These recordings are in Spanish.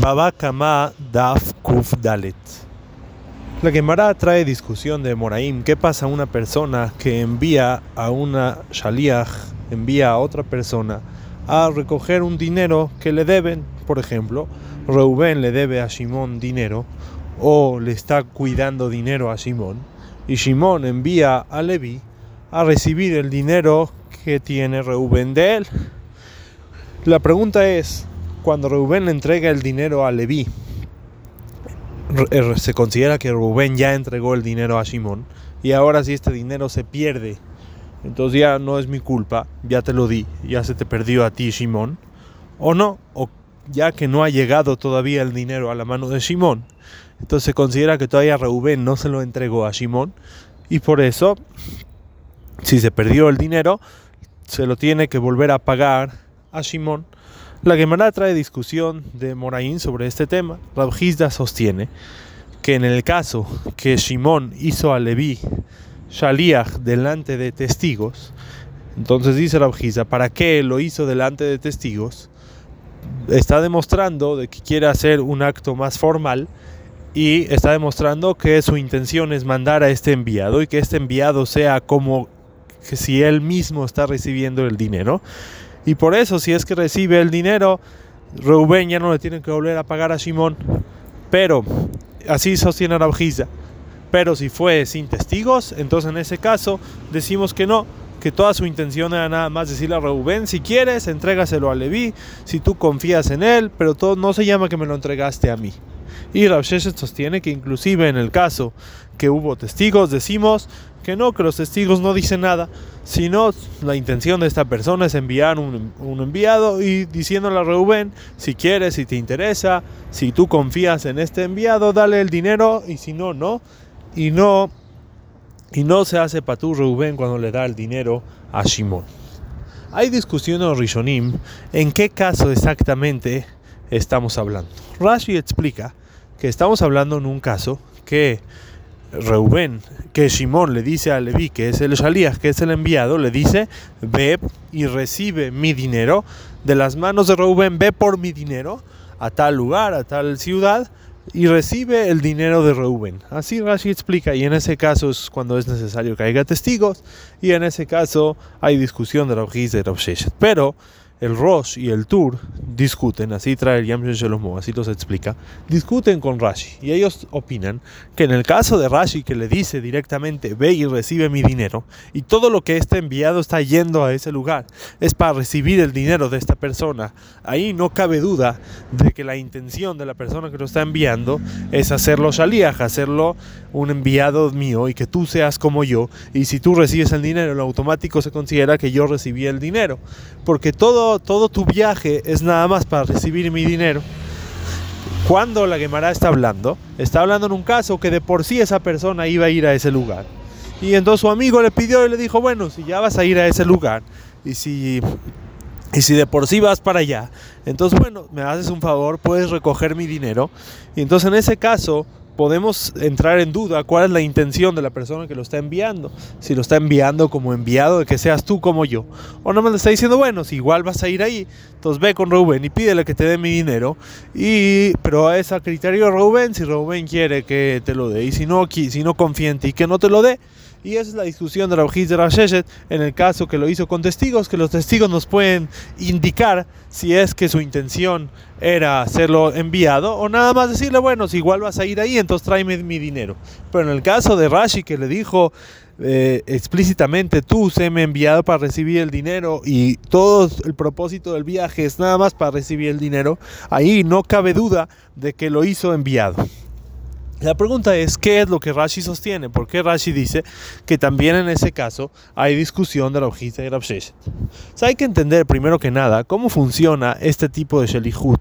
Baba Kama Daf Kuf Dalet. La Gemara trae discusión de Moraim. ¿Qué pasa a una persona que envía a una Shaliach, envía a otra persona a recoger un dinero que le deben? Por ejemplo, Reuben le debe a Shimon dinero o le está cuidando dinero a Shimon y Shimon envía a Levi a recibir el dinero que tiene Reuben de él. La pregunta es, cuando Rubén entrega el dinero a Leví, er, se considera que Rubén ya entregó el dinero a Simón y ahora si este dinero se pierde, entonces ya no es mi culpa, ya te lo di, ya se te perdió a ti Simón, o no, o ya que no ha llegado todavía el dinero a la mano de Simón, entonces se considera que todavía Rubén no se lo entregó a Simón y por eso, si se perdió el dinero, se lo tiene que volver a pagar a Simón la Gemara trae discusión de Moraín sobre este tema. Rabjizda sostiene que en el caso que Shimón hizo a Leví Shaliach delante de testigos, entonces dice Rabjizda, ¿para qué lo hizo delante de testigos? Está demostrando de que quiere hacer un acto más formal y está demostrando que su intención es mandar a este enviado y que este enviado sea como que si él mismo está recibiendo el dinero. Y por eso, si es que recibe el dinero, Reuben ya no le tiene que volver a pagar a Simón. Pero, así sostiene Rabjiza. Pero si fue sin testigos, entonces en ese caso decimos que no, que toda su intención era nada más decirle a Reuben, si quieres, entrégaselo a Leví, si tú confías en él, pero todo no se llama que me lo entregaste a mí. Y Rabsheshet sostiene que inclusive en el caso que hubo testigos, decimos que no, que los testigos no dicen nada, sino la intención de esta persona es enviar un, enviado y diciéndole a Reuben, si quieres, si te interesa, si tú confías en este enviado, dale el dinero y si no, no. Y no, y no se hace patú Reuben cuando le da el dinero a Shimon. Hay discusión en Rishonim en qué caso exactamente estamos hablando. Rashi explica que estamos hablando en un caso que Reuben, que Simón le dice a Leví, que es el Shalías, que es el enviado, le dice, ve y recibe mi dinero de las manos de Reuben, ve por mi dinero a tal lugar, a tal ciudad, y recibe el dinero de Reuben. Así Rashi explica, y en ese caso es cuando es necesario que haya testigos, y en ese caso hay discusión de y de Rabsheshet. Pero el Rosh y el Tur discuten, así trae el Yam Shelomo, así los explica, discuten con Rashi. Y ellos opinan que en el caso de Rashi que le dice directamente ve y recibe mi dinero y todo lo que este enviado está yendo a ese lugar es para recibir el dinero de esta persona, ahí no cabe duda de que la intención de la persona que lo está enviando es hacerlo shaliach, hacerlo un enviado mío y que tú seas como yo y si tú recibes el dinero en automático se considera que yo recibí el dinero, porque todo todo, tu viaje es nada más para recibir mi dinero. Cuando la Gemara está hablando, está hablando en un caso que de por sí esa persona iba a ir a ese lugar. Y entonces su amigo le pidió y le dijo, bueno, si ya vas a ir a ese lugar y si, y si de por sí vas para allá, entonces bueno, me haces un favor, puedes recoger mi dinero. Y entonces en ese caso podemos entrar en duda cuál es la intención de la persona que lo está enviando. Si lo está enviando como enviado de que seas tú como yo. O no me le está diciendo, bueno, si igual vas a ir ahí, entonces ve con Rubén y pídele que te dé mi dinero. Y, pero es a criterio de Rubén, si Rubén quiere que te lo dé. Y si no, si no confía en ti, que no te lo dé. Y esa es la discusión de Rabjiz de Rasheshet en el caso que lo hizo con testigos, que los testigos nos pueden indicar si es que su intención era hacerlo enviado o nada más decirle, bueno, si igual vas a ir ahí, entonces tráeme mi dinero. Pero en el caso de Rashi que le dijo eh, explícitamente, tú se me enviado para recibir el dinero y todo el propósito del viaje es nada más para recibir el dinero, ahí no cabe duda de que lo hizo enviado. La pregunta es, ¿qué es lo que Rashi sostiene? ¿Por qué Rashi dice que también en ese caso hay discusión de la hojita y la hay que entender primero que nada cómo funciona este tipo de Shelihut.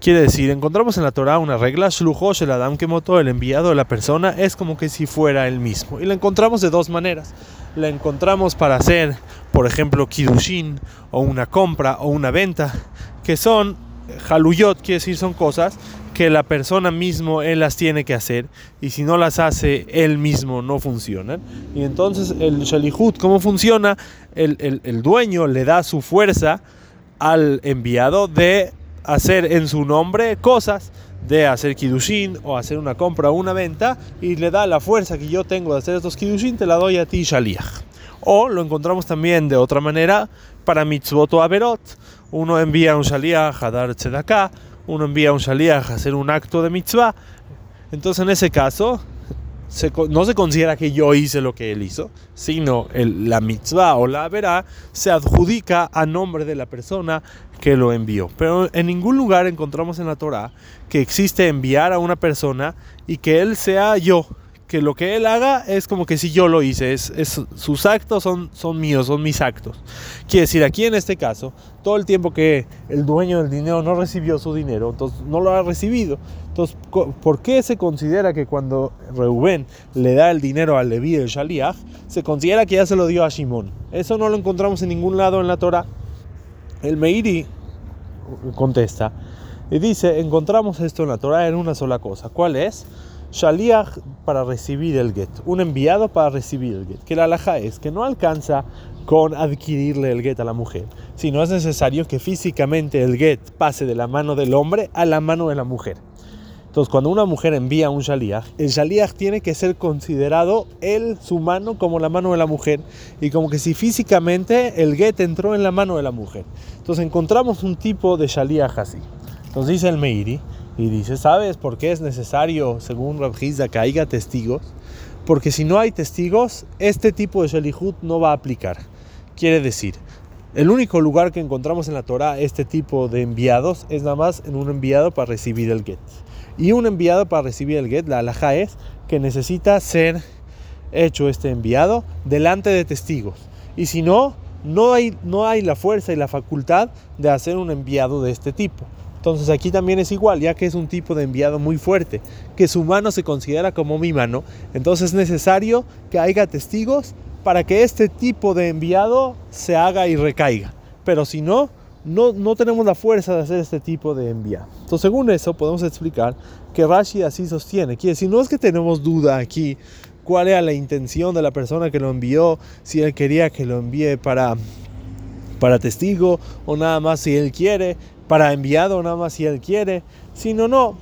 Quiere decir, encontramos en la Torah una regla, Shluhosh el Adam que moto, el enviado de la persona, es como que si fuera el mismo. Y la encontramos de dos maneras. La encontramos para hacer, por ejemplo, Kidushin, o una compra, o una venta, que son Haluyot, quiere decir, son cosas que la persona mismo él las tiene que hacer y si no las hace él mismo no funcionan. Y entonces el Shalihut, ¿cómo funciona? El, el, dueño le da su fuerza al enviado de hacer en su nombre cosas de hacer kiddushin o hacer una compra o una venta y le da la fuerza que yo tengo de hacer estos kiddushin, te la doy a ti, shaliach. O lo encontramos también de otra manera para mitzvot o averot. Uno envía un shaliach a dar tzedakah, uno envía un shaliach a hacer un acto de mitzvah. Entonces en ese caso no se considera que yo hice lo que él hizo, sino la mitzvah o la verá se adjudica a nombre de la persona que lo envió. Pero en ningún lugar encontramos en la Torah que existe enviar a una persona y que él sea yo que lo que él haga es como que si yo lo hice, es, sus actos son, son míos, son mis actos. Quiere decir, aquí en este caso, todo el tiempo que el dueño del dinero no recibió su dinero, entonces no lo ha recibido. Entonces, ¿por qué se considera que cuando Reuben le da el dinero a Leví el Shaliach, se considera que ya se lo dio a Shimón? Eso no lo encontramos en ningún lado en la Torah. El Meiri contesta y dice, encontramos esto en la Torah en una sola cosa. ¿Cuál es? Shaliach para recibir el get, un enviado para recibir el get. Que la alhaja es que no alcanza con adquirirle el get a la mujer, sino es necesario que físicamente el get pase de la mano del hombre a la mano de la mujer. Entonces, cuando una mujer envía un shaliach, el shaliach tiene que ser considerado él, su mano, como la mano de la mujer, y como que si físicamente el get entró en la mano de la mujer. Entonces, encontramos un tipo de shaliach así. Entonces, dice el Meiri, y dice, ¿sabes por qué es necesario, según Rabjizda, que haya testigos? Porque si no hay testigos, este tipo de Shalihut no va a aplicar. Quiere decir, el único lugar que encontramos en la Torah este tipo de enviados es nada más en un enviado para recibir el get. Y un enviado para recibir el get, la alhaja es que necesita ser hecho este enviado delante de testigos. Y si no, no hay, no hay la fuerza y la facultad de hacer un enviado de este tipo. Entonces aquí también es igual, ya que es un tipo de enviado muy fuerte, que su mano se considera como mi mano, entonces es necesario que haya testigos para que este tipo de enviado se haga y recaiga. Pero si no, no, no tenemos la fuerza de hacer este tipo de enviado. Entonces según eso podemos explicar que Rashi así sostiene. Quiere decir, no es que tenemos duda aquí cuál era la intención de la persona que lo envió, si él quería que lo envíe para, para testigo o nada más si él quiere para enviado nada más si él quiere, sino no,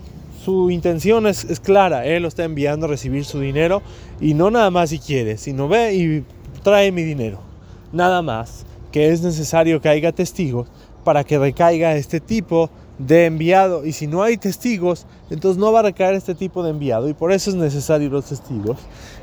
su intención es, clara, él lo está enviando a recibir su dinero y no nada más si quiere, sino ve y trae mi dinero. Nada más que es necesario que haya testigos para que recaiga este tipo de enviado. Y si no hay testigos, entonces no va a recaer este tipo de enviado. Y por eso es necesario los testigos.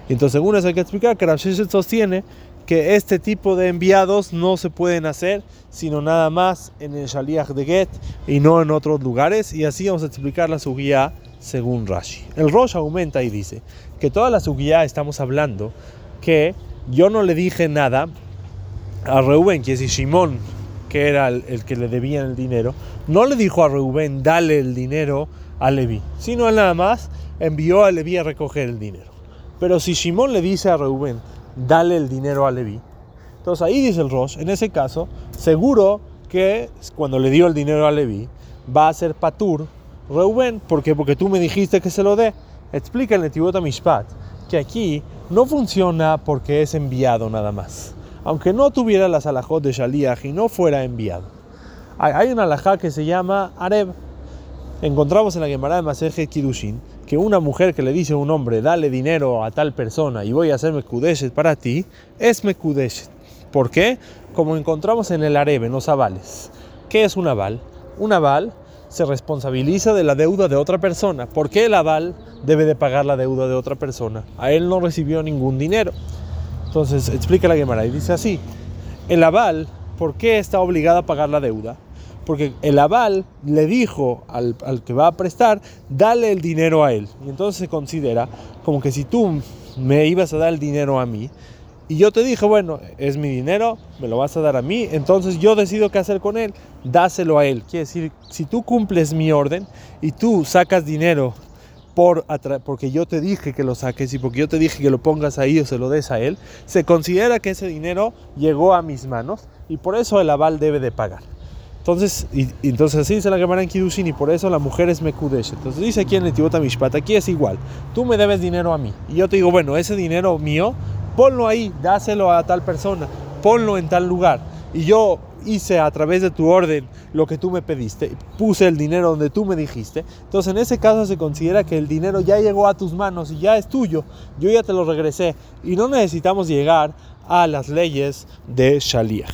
Entonces, según eso hay que explicar que Rav sostiene que este tipo de enviados no se pueden hacer sino nada más en el Shaliach de Get y no en otros lugares y así vamos a explicar la suguía según Rashi. El Rosh aumenta y dice que toda la suguía estamos hablando que yo no le dije nada a Reuben, que es Shimón, que era el, que le debían el dinero, no le dijo a Reuben dale el dinero a Levi, sino él nada más envió a Levi a recoger el dinero. Pero si Shimón le dice a Reuben dale el dinero a Levi. Entonces ahí dice el Rosh, en ese caso, seguro que cuando le dio el dinero a Levi, va a ser Patur, Reuben, ¿por qué? Porque tú me dijiste que se lo dé. Explica el Netibot Mishpat que aquí no funciona porque es enviado nada más. Aunque no tuviera las alajot de Shaliach y no fuera enviado. Hay una alajá que se llama Areb. Encontramos en la Gemara de Maseje Kidushin que una mujer que le dice a un hombre, dale dinero a tal persona y voy a hacer Mekudeshet para ti, es Mekudeshet. ¿Por qué? Como encontramos en el Arebe, en los avales. ¿Qué es un aval? Un aval se responsabiliza de la deuda de otra persona. ¿Por qué el aval debe de pagar la deuda de otra persona? A él no recibió ningún dinero. Entonces explica la Gemara y dice así, el aval, ¿por qué está obligado a pagar la deuda? Porque el aval le dijo al, que va a prestar, dale el dinero a él. Y entonces se considera como que si tú me ibas a dar el dinero a mí, y yo te dije, bueno, es mi dinero, me lo vas a dar a mí, entonces yo decido qué hacer con él, dáselo a él. Quiere decir, si tú cumples mi orden y tú sacas dinero por porque yo te dije que lo saques y porque yo te dije que lo pongas ahí o se lo des a él, se considera que ese dinero llegó a mis manos y por eso el aval debe de pagar. Entonces, y, entonces así dice la Gemara en Kiddushin y por eso la mujer es Mekudesh. Entonces dice aquí en el Tibota Mishpat, aquí es igual. Tú me debes dinero a mí. Y yo te digo, bueno, ese dinero mío, ponlo ahí, dáselo a tal persona, ponlo en tal lugar. Y yo hice a través de tu orden lo que tú me pediste, puse el dinero donde tú me dijiste, entonces en ese caso se considera que el dinero ya llegó a tus manos y ya es tuyo, yo ya te lo regresé y no necesitamos llegar a las leyes de Shaliach.